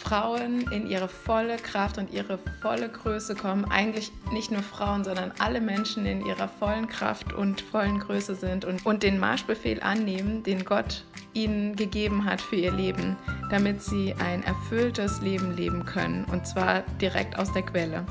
Frauen in ihre volle Kraft und ihre volle Größe kommen. Eigentlich nicht nur Frauen, sondern alle Menschen in ihrer vollen Kraft und vollen Größe sind und, und den Marschbefehl annehmen, den Gott ihnen gegeben hat für ihr Leben, damit sie ein erfülltes Leben leben können. Und zwar direkt aus der Quelle.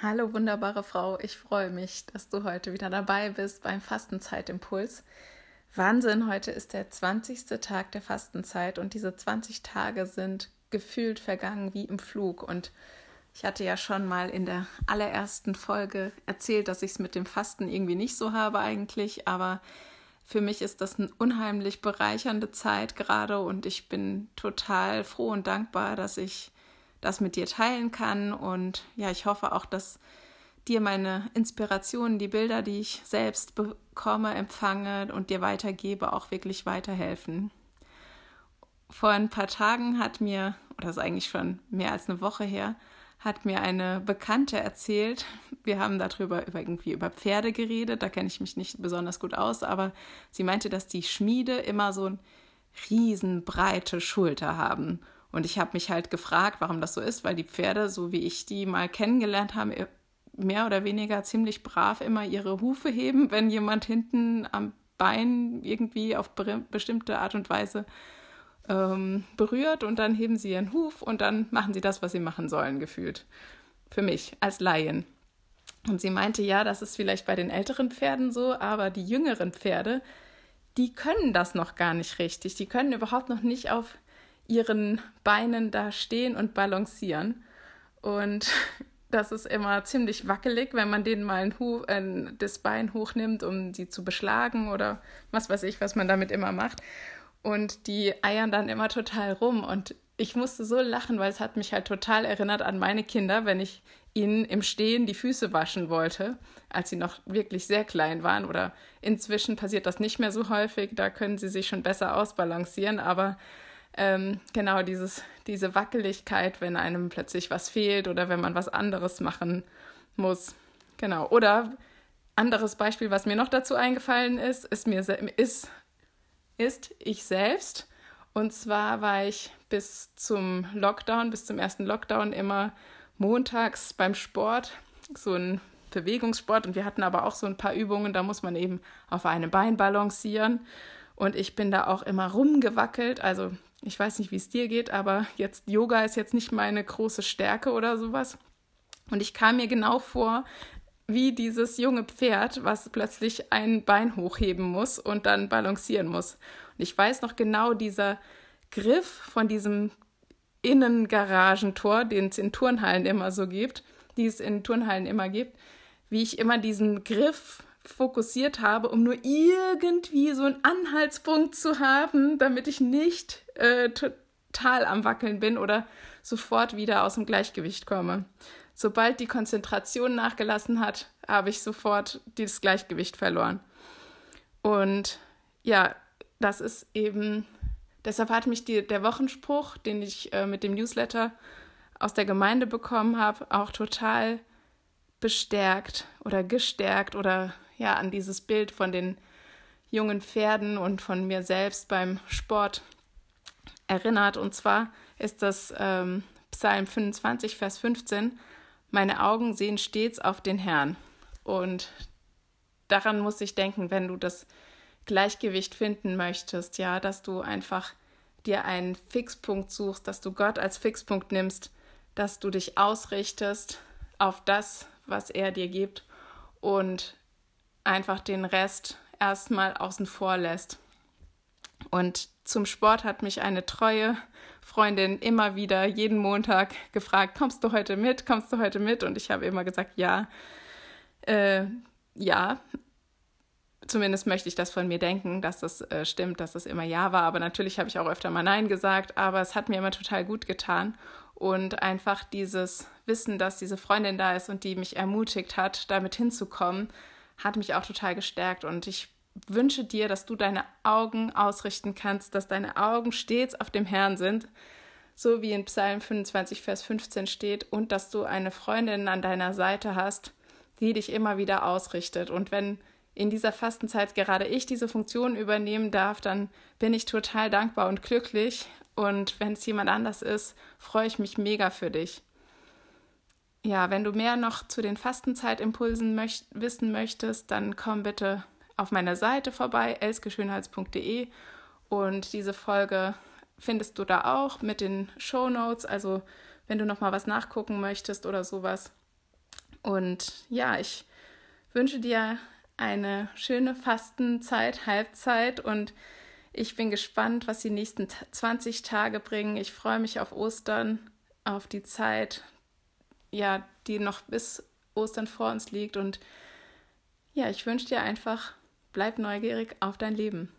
Hallo wunderbare Frau, ich freue mich, dass du heute wieder dabei bist beim Fastenzeitimpuls. Wahnsinn, heute ist der 20. Tag der Fastenzeit und diese 20 Tage sind gefühlt vergangen wie im Flug. Und ich hatte ja schon mal in der allerersten Folge erzählt, dass ich es mit dem Fasten irgendwie nicht so habe eigentlich, aber für mich ist das eine unheimlich bereichernde Zeit gerade und ich bin total froh und dankbar, dass ich das mit dir teilen kann und ja, ich hoffe auch, dass dir meine Inspirationen, die Bilder, die ich selbst bekomme, empfange und dir weitergebe, auch wirklich weiterhelfen. Vor ein paar Tagen hat mir, oder ist eigentlich schon mehr als eine Woche her, hat mir eine Bekannte erzählt. Wir haben darüber über irgendwie über Pferde geredet, da kenne ich mich nicht besonders gut aus, aber sie meinte, dass die Schmiede immer so eine riesenbreite Schulter haben. Und ich habe mich halt gefragt, warum das so ist, weil die Pferde, so wie ich die mal kennengelernt habe, mehr oder weniger ziemlich brav immer ihre Hufe heben, wenn jemand hinten am Bein irgendwie auf bestimmte Art und Weise ähm, berührt und dann heben sie ihren Huf und dann machen sie das, was sie machen sollen, gefühlt. Für mich als Laien. Und sie meinte, ja, das ist vielleicht bei den älteren Pferden so, aber die jüngeren Pferde, die können das noch gar nicht richtig. Die können überhaupt noch nicht auf ihren Beinen da stehen und balancieren. Und das ist immer ziemlich wackelig, wenn man denen mal ein Huf, äh, das Bein hochnimmt, um sie zu beschlagen oder was weiß ich, was man damit immer macht. Und die eiern dann immer total rum. Und ich musste so lachen, weil es hat mich halt total erinnert an meine Kinder, wenn ich ihnen im Stehen die Füße waschen wollte, als sie noch wirklich sehr klein waren. Oder inzwischen passiert das nicht mehr so häufig, da können sie sich schon besser ausbalancieren, aber ähm, genau dieses, diese Wackeligkeit, wenn einem plötzlich was fehlt oder wenn man was anderes machen muss. Genau. Oder anderes Beispiel, was mir noch dazu eingefallen ist, ist mir ist, ist ich selbst. Und zwar war ich bis zum Lockdown, bis zum ersten Lockdown immer montags beim Sport, so ein Bewegungssport. Und wir hatten aber auch so ein paar Übungen, da muss man eben auf einem Bein balancieren. Und ich bin da auch immer rumgewackelt. Also ich weiß nicht, wie es dir geht, aber jetzt Yoga ist jetzt nicht meine große Stärke oder sowas. Und ich kam mir genau vor, wie dieses junge Pferd, was plötzlich ein Bein hochheben muss und dann balancieren muss. Und ich weiß noch genau dieser Griff von diesem Innengaragentor, den es in Turnhallen immer so gibt, die es in Turnhallen immer gibt, wie ich immer diesen Griff fokussiert habe, um nur irgendwie so einen Anhaltspunkt zu haben, damit ich nicht äh, total am Wackeln bin oder sofort wieder aus dem Gleichgewicht komme. Sobald die Konzentration nachgelassen hat, habe ich sofort dieses Gleichgewicht verloren. Und ja, das ist eben, deshalb hat mich die, der Wochenspruch, den ich äh, mit dem Newsletter aus der Gemeinde bekommen habe, auch total bestärkt oder gestärkt oder ja an dieses Bild von den jungen Pferden und von mir selbst beim Sport erinnert. Und zwar ist das ähm, Psalm 25, Vers 15. Meine Augen sehen stets auf den Herrn. Und daran muss ich denken, wenn du das Gleichgewicht finden möchtest, ja, dass du einfach dir einen Fixpunkt suchst, dass du Gott als Fixpunkt nimmst, dass du dich ausrichtest auf das, was er dir gibt und einfach den Rest erstmal außen vor lässt. Und zum Sport hat mich eine treue Freundin immer wieder jeden Montag gefragt, kommst du heute mit, kommst du heute mit? Und ich habe immer gesagt, ja, äh, ja, Zumindest möchte ich das von mir denken, dass das äh, stimmt, dass das immer Ja war. Aber natürlich habe ich auch öfter mal Nein gesagt. Aber es hat mir immer total gut getan. Und einfach dieses Wissen, dass diese Freundin da ist und die mich ermutigt hat, damit hinzukommen, hat mich auch total gestärkt. Und ich wünsche dir, dass du deine Augen ausrichten kannst, dass deine Augen stets auf dem Herrn sind, so wie in Psalm 25, Vers 15 steht, und dass du eine Freundin an deiner Seite hast, die dich immer wieder ausrichtet. Und wenn in dieser Fastenzeit gerade ich diese Funktion übernehmen darf, dann bin ich total dankbar und glücklich und wenn es jemand anders ist, freue ich mich mega für dich. Ja, wenn du mehr noch zu den Fastenzeit-Impulsen möcht wissen möchtest, dann komm bitte auf meiner Seite vorbei, elskeschönheits.de und diese Folge findest du da auch mit den Show Notes, also wenn du noch mal was nachgucken möchtest oder sowas. Und ja, ich wünsche dir eine schöne Fastenzeit, Halbzeit und ich bin gespannt, was die nächsten 20 Tage bringen. Ich freue mich auf Ostern, auf die Zeit, ja, die noch bis Ostern vor uns liegt. Und ja, ich wünsche dir einfach, bleib neugierig auf dein Leben.